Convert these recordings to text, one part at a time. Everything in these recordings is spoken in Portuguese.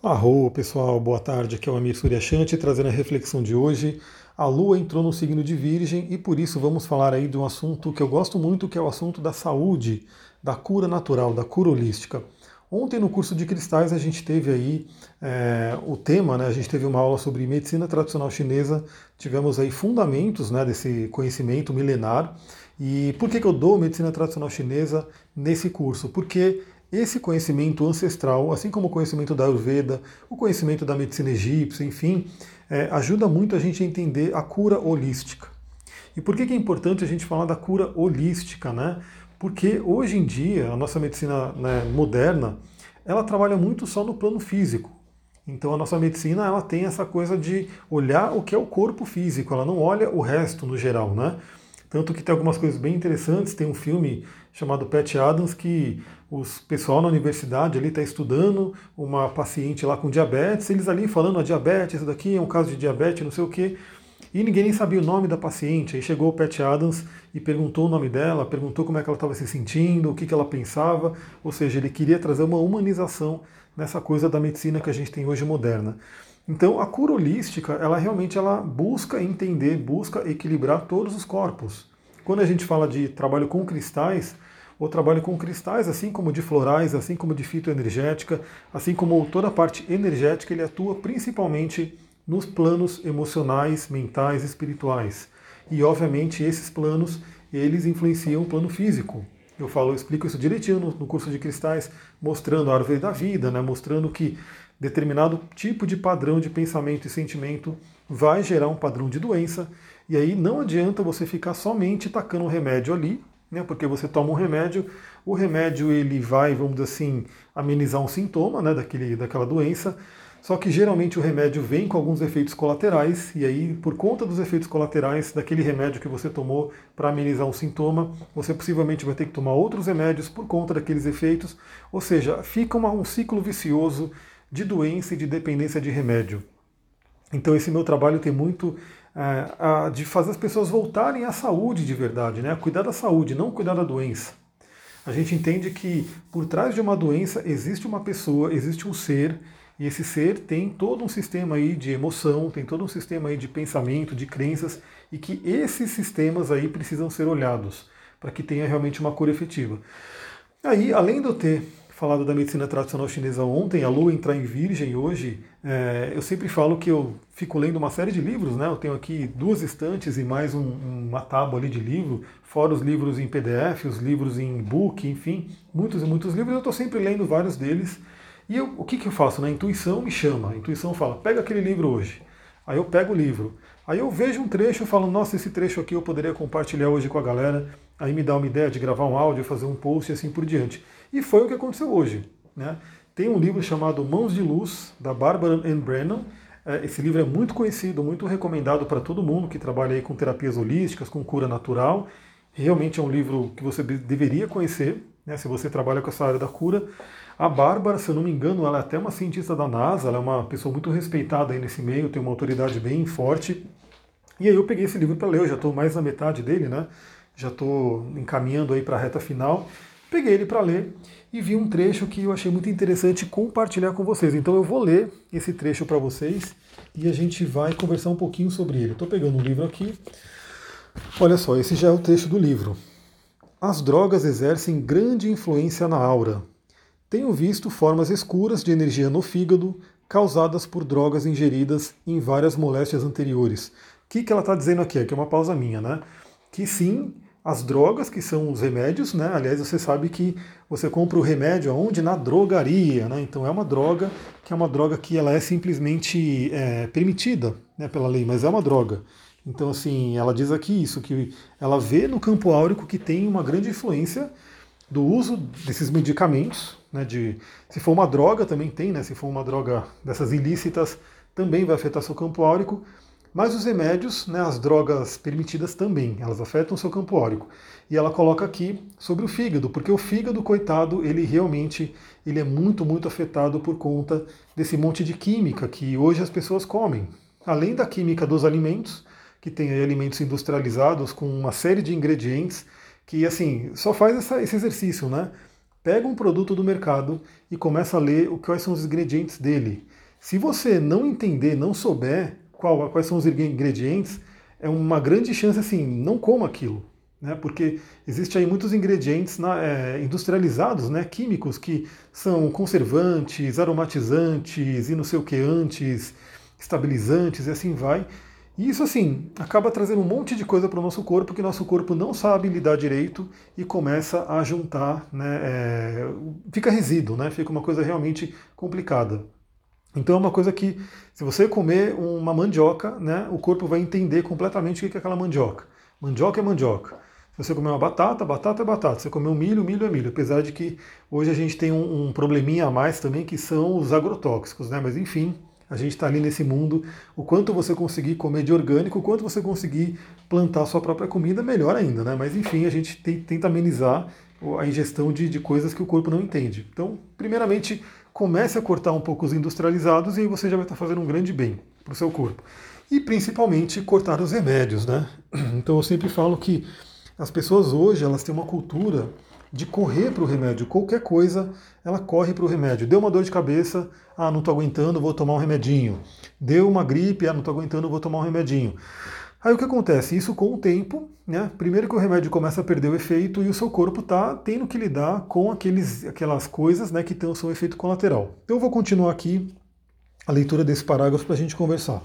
Arro, pessoal, boa tarde. Aqui é o Amir Suryashanti trazendo a reflexão de hoje. A Lua entrou no signo de Virgem e por isso vamos falar aí de um assunto que eu gosto muito, que é o assunto da saúde, da cura natural, da cura holística. Ontem no curso de cristais a gente teve aí é, o tema, né? A gente teve uma aula sobre medicina tradicional chinesa, tivemos aí fundamentos né, desse conhecimento milenar. E por que, que eu dou medicina tradicional chinesa nesse curso? Porque esse conhecimento ancestral, assim como o conhecimento da Ayurveda, o conhecimento da medicina egípcia, enfim, é, ajuda muito a gente a entender a cura holística. E por que, que é importante a gente falar da cura holística, né? Porque hoje em dia a nossa medicina né, moderna ela trabalha muito só no plano físico. Então a nossa medicina ela tem essa coisa de olhar o que é o corpo físico, ela não olha o resto no geral, né? Tanto que tem algumas coisas bem interessantes. Tem um filme chamado Pat Adams que o pessoal na universidade ali está estudando uma paciente lá com diabetes, eles ali falando a diabetes, isso daqui é um caso de diabetes, não sei o quê. E ninguém nem sabia o nome da paciente. Aí chegou o Pat Adams e perguntou o nome dela, perguntou como é que ela estava se sentindo, o que, que ela pensava. Ou seja, ele queria trazer uma humanização nessa coisa da medicina que a gente tem hoje moderna. Então, a cura holística, ela realmente ela busca entender, busca equilibrar todos os corpos. Quando a gente fala de trabalho com cristais, ou trabalho com cristais, assim como de florais, assim como de fitoenergética, assim como toda a parte energética, ele atua principalmente nos planos emocionais, mentais, espirituais. E obviamente esses planos, eles influenciam o plano físico. Eu falo, eu explico isso direitinho no, no curso de cristais, mostrando a árvore da vida, né, mostrando que determinado tipo de padrão de pensamento e sentimento vai gerar um padrão de doença, e aí não adianta você ficar somente tacando um remédio ali, né, porque você toma um remédio, o remédio ele vai, vamos dizer assim, amenizar um sintoma né, daquele, daquela doença, só que geralmente o remédio vem com alguns efeitos colaterais, e aí, por conta dos efeitos colaterais daquele remédio que você tomou para amenizar um sintoma, você possivelmente vai ter que tomar outros remédios por conta daqueles efeitos, ou seja, fica uma, um ciclo vicioso de doença e de dependência de remédio. Então esse meu trabalho tem muito é, de fazer as pessoas voltarem à saúde de verdade, né? a cuidar da saúde, não cuidar da doença. A gente entende que por trás de uma doença existe uma pessoa, existe um ser, e esse ser tem todo um sistema aí de emoção, tem todo um sistema aí de pensamento, de crenças, e que esses sistemas aí precisam ser olhados para que tenha realmente uma cura efetiva. Aí, além de eu ter falado da medicina tradicional chinesa ontem, a lua entrar em virgem hoje, é, eu sempre falo que eu fico lendo uma série de livros, né? Eu tenho aqui duas estantes e mais um, uma tábua ali de livro, fora os livros em PDF, os livros em book, enfim, muitos e muitos livros, eu estou sempre lendo vários deles. E eu, o que, que eu faço? Na intuição me chama, a intuição fala, pega aquele livro hoje. Aí eu pego o livro. Aí eu vejo um trecho e falo, nossa, esse trecho aqui eu poderia compartilhar hoje com a galera. Aí me dá uma ideia de gravar um áudio, fazer um post e assim por diante. E foi o que aconteceu hoje. Né? Tem um livro chamado Mãos de Luz, da Barbara Ann Brennan. É, esse livro é muito conhecido, muito recomendado para todo mundo que trabalha aí com terapias holísticas, com cura natural. Realmente é um livro que você deveria conhecer, né, se você trabalha com essa área da cura. A Bárbara, se eu não me engano, ela é até uma cientista da NASA, ela é uma pessoa muito respeitada aí nesse meio, tem uma autoridade bem forte. E aí eu peguei esse livro para ler, eu já estou mais na metade dele, né? Já estou encaminhando aí para a reta final. Peguei ele para ler e vi um trecho que eu achei muito interessante compartilhar com vocês. Então eu vou ler esse trecho para vocês e a gente vai conversar um pouquinho sobre ele. Estou pegando um livro aqui. Olha só, esse já é o trecho do livro. As drogas exercem grande influência na aura. Tenho visto formas escuras de energia no fígado causadas por drogas ingeridas em várias moléstias anteriores. O que, que ela está dizendo aqui? Aqui é uma pausa minha, né? Que sim, as drogas, que são os remédios, né? Aliás, você sabe que você compra o remédio aonde? Na drogaria, né? Então é uma droga que é uma droga que ela é simplesmente é, permitida né, pela lei, mas é uma droga. Então, assim, ela diz aqui isso, que ela vê no campo áurico que tem uma grande influência do uso desses medicamentos, né, de, se for uma droga também tem, né, se for uma droga dessas ilícitas, também vai afetar seu campo áurico, mas os remédios, né, as drogas permitidas também, elas afetam o seu campo áurico. E ela coloca aqui sobre o fígado, porque o fígado, coitado, ele realmente ele é muito, muito afetado por conta desse monte de química que hoje as pessoas comem. Além da química dos alimentos, que tem alimentos industrializados com uma série de ingredientes que, assim, só faz essa, esse exercício, né? Pega um produto do mercado e começa a ler quais são os ingredientes dele. Se você não entender, não souber qual, quais são os ingredientes, é uma grande chance assim, não coma aquilo. Né, porque existe aí muitos ingredientes na, é, industrializados, né, químicos, que são conservantes, aromatizantes e não sei o que antes, estabilizantes e assim vai. E isso, assim, acaba trazendo um monte de coisa para o nosso corpo que nosso corpo não sabe lidar direito e começa a juntar, né, é, fica resíduo, né, fica uma coisa realmente complicada. Então é uma coisa que, se você comer uma mandioca, né, o corpo vai entender completamente o que é aquela mandioca. Mandioca é mandioca. Se você comer uma batata, batata é batata. Se você comer um milho, milho é milho. Apesar de que hoje a gente tem um, um probleminha a mais também, que são os agrotóxicos, né? Mas enfim, a gente está ali nesse mundo. O quanto você conseguir comer de orgânico, o quanto você conseguir plantar sua própria comida, melhor ainda, né? Mas enfim, a gente tem, tenta amenizar a ingestão de, de coisas que o corpo não entende. Então, primeiramente, comece a cortar um pouco os industrializados e aí você já vai estar fazendo um grande bem para o seu corpo. E principalmente cortar os remédios, né? Então eu sempre falo que as pessoas hoje elas têm uma cultura de correr para o remédio. Qualquer coisa, ela corre para o remédio. Deu uma dor de cabeça, ah, não estou aguentando, vou tomar um remedinho. Deu uma gripe, ah, não estou aguentando, vou tomar um remedinho. Aí o que acontece? Isso com o tempo, né? Primeiro que o remédio começa a perder o efeito e o seu corpo está tendo que lidar com aqueles, aquelas coisas né, que têm o seu efeito colateral. Então eu vou continuar aqui a leitura desse parágrafo para a gente conversar.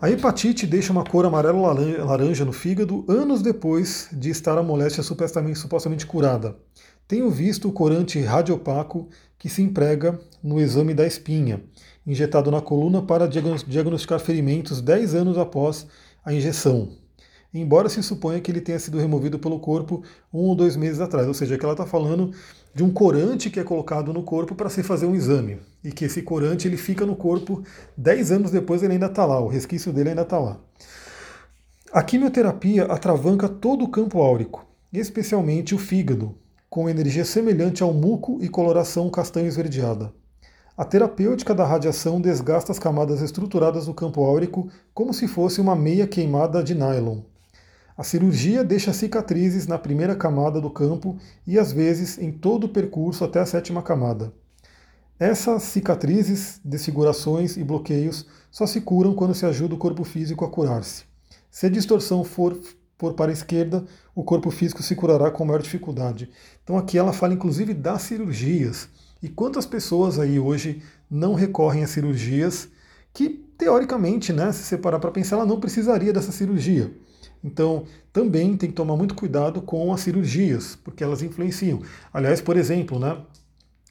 A hepatite deixa uma cor amarelo-laranja no fígado anos depois de estar a moléstia supostamente, supostamente curada. Tenho visto o corante radiopaco que se emprega no exame da espinha, injetado na coluna para diagnosticar ferimentos 10 anos após a injeção. Embora se suponha que ele tenha sido removido pelo corpo um ou dois meses atrás, ou seja, que ela está falando de um corante que é colocado no corpo para se fazer um exame. E que esse corante ele fica no corpo 10 anos depois ele ainda está lá, o resquício dele ainda está lá. A quimioterapia atravanca todo o campo áurico, especialmente o fígado, com energia semelhante ao muco e coloração castanho esverdeada. A terapêutica da radiação desgasta as camadas estruturadas do campo áurico como se fosse uma meia queimada de nylon. A cirurgia deixa cicatrizes na primeira camada do campo e às vezes em todo o percurso até a sétima camada. Essas cicatrizes, desfigurações e bloqueios só se curam quando se ajuda o corpo físico a curar-se. Se a distorção for, for para a esquerda, o corpo físico se curará com maior dificuldade. Então aqui ela fala inclusive das cirurgias. E quantas pessoas aí hoje não recorrem a cirurgias que, teoricamente, né, se separar para pensar, ela não precisaria dessa cirurgia. Então, também tem que tomar muito cuidado com as cirurgias, porque elas influenciam. Aliás, por exemplo, né,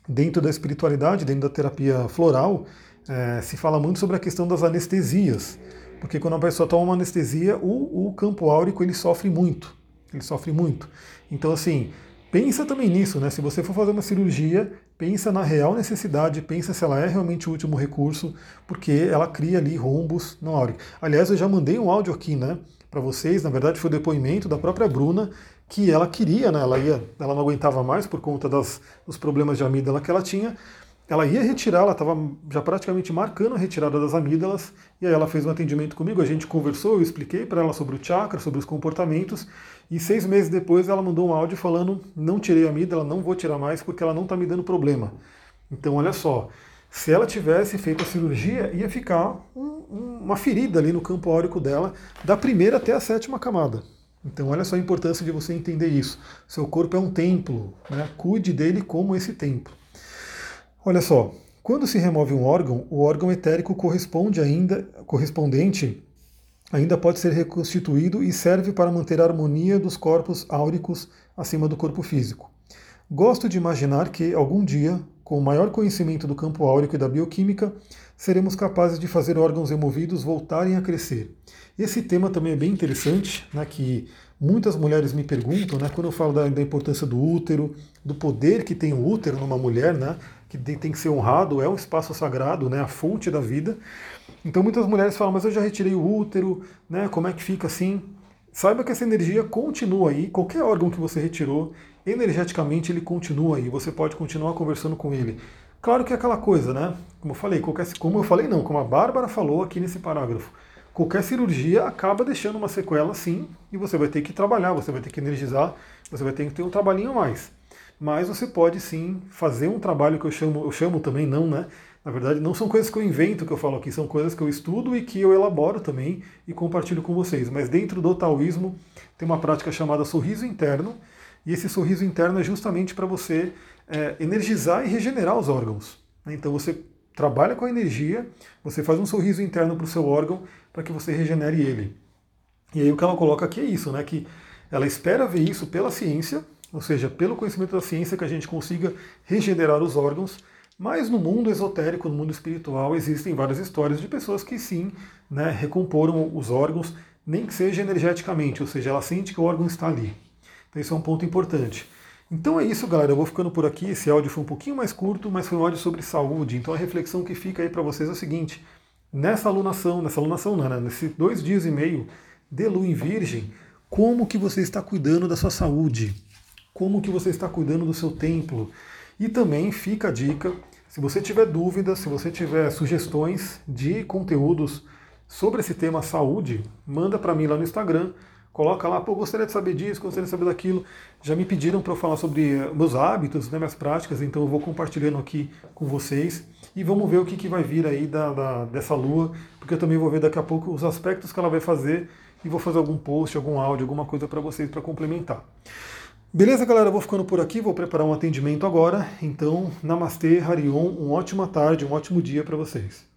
dentro da espiritualidade, dentro da terapia floral, é, se fala muito sobre a questão das anestesias, porque quando a pessoa toma uma anestesia, o, o campo áurico ele sofre muito, ele sofre muito. Então, assim, pensa também nisso, né? Se você for fazer uma cirurgia, pensa na real necessidade, pensa se ela é realmente o último recurso, porque ela cria ali rombos no áurico. Aliás, eu já mandei um áudio aqui, né? para vocês. Na verdade, foi o depoimento da própria Bruna que ela queria, né? Ela ia, ela não aguentava mais por conta das, dos problemas de amígdala que ela tinha. Ela ia retirar, ela estava já praticamente marcando a retirada das amígdalas, e aí ela fez um atendimento comigo, a gente conversou, eu expliquei para ela sobre o chakra, sobre os comportamentos, e seis meses depois ela mandou um áudio falando: não tirei a amígdala, não vou tirar mais porque ela não está me dando problema. Então, olha só, se ela tivesse feito a cirurgia, ia ficar um, uma ferida ali no campo áurico dela, da primeira até a sétima camada. Então, olha só a importância de você entender isso. Seu corpo é um templo, né? cuide dele como esse templo. Olha só, quando se remove um órgão, o órgão etérico corresponde ainda, correspondente ainda pode ser reconstituído e serve para manter a harmonia dos corpos áuricos acima do corpo físico. Gosto de imaginar que, algum dia, com o maior conhecimento do campo áurico e da bioquímica, seremos capazes de fazer órgãos removidos voltarem a crescer. Esse tema também é bem interessante, né, que muitas mulheres me perguntam, né, quando eu falo da, da, importância do útero, do poder que tem o útero numa mulher, né, que tem, que ser honrado, é um espaço sagrado, né, a fonte da vida. Então muitas mulheres falam, mas eu já retirei o útero, né, como é que fica assim? Saiba que essa energia continua aí, qualquer órgão que você retirou, energeticamente ele continua aí, você pode continuar conversando com ele. Claro que é aquela coisa, né? Como eu falei, qualquer, como eu falei não, como a Bárbara falou aqui nesse parágrafo, qualquer cirurgia acaba deixando uma sequela sim, e você vai ter que trabalhar, você vai ter que energizar, você vai ter que ter um trabalhinho a mais. Mas você pode sim fazer um trabalho que eu chamo, eu chamo também não, né? Na verdade, não são coisas que eu invento que eu falo aqui, são coisas que eu estudo e que eu elaboro também e compartilho com vocês. Mas dentro do taoísmo tem uma prática chamada sorriso interno, e esse sorriso interno é justamente para você é, energizar e regenerar os órgãos. Né? Então você trabalha com a energia, você faz um sorriso interno para o seu órgão para que você regenere ele. E aí o que ela coloca aqui é isso, né? Que ela espera ver isso pela ciência, ou seja, pelo conhecimento da ciência que a gente consiga regenerar os órgãos, mas no mundo esotérico, no mundo espiritual, existem várias histórias de pessoas que sim, né, recomporam os órgãos, nem que seja energeticamente, ou seja, ela sente que o órgão está ali. Então isso é um ponto importante. Então é isso, galera. Eu vou ficando por aqui. Esse áudio foi um pouquinho mais curto, mas foi um áudio sobre saúde. Então a reflexão que fica aí para vocês é o seguinte: nessa alunação, nessa alunação, né? nesses dois dias e meio de lua em virgem, como que você está cuidando da sua saúde? Como que você está cuidando do seu templo? E também fica a dica, se você tiver dúvidas, se você tiver sugestões de conteúdos sobre esse tema saúde, manda para mim lá no Instagram Coloca lá, pô, gostaria de saber disso, gostaria de saber daquilo. Já me pediram para eu falar sobre eh, meus hábitos, né, minhas práticas, então eu vou compartilhando aqui com vocês. E vamos ver o que, que vai vir aí da, da, dessa lua, porque eu também vou ver daqui a pouco os aspectos que ela vai fazer e vou fazer algum post, algum áudio, alguma coisa para vocês para complementar. Beleza, galera? Vou ficando por aqui, vou preparar um atendimento agora. Então, Namastê, Harion, uma ótima tarde, um ótimo dia para vocês.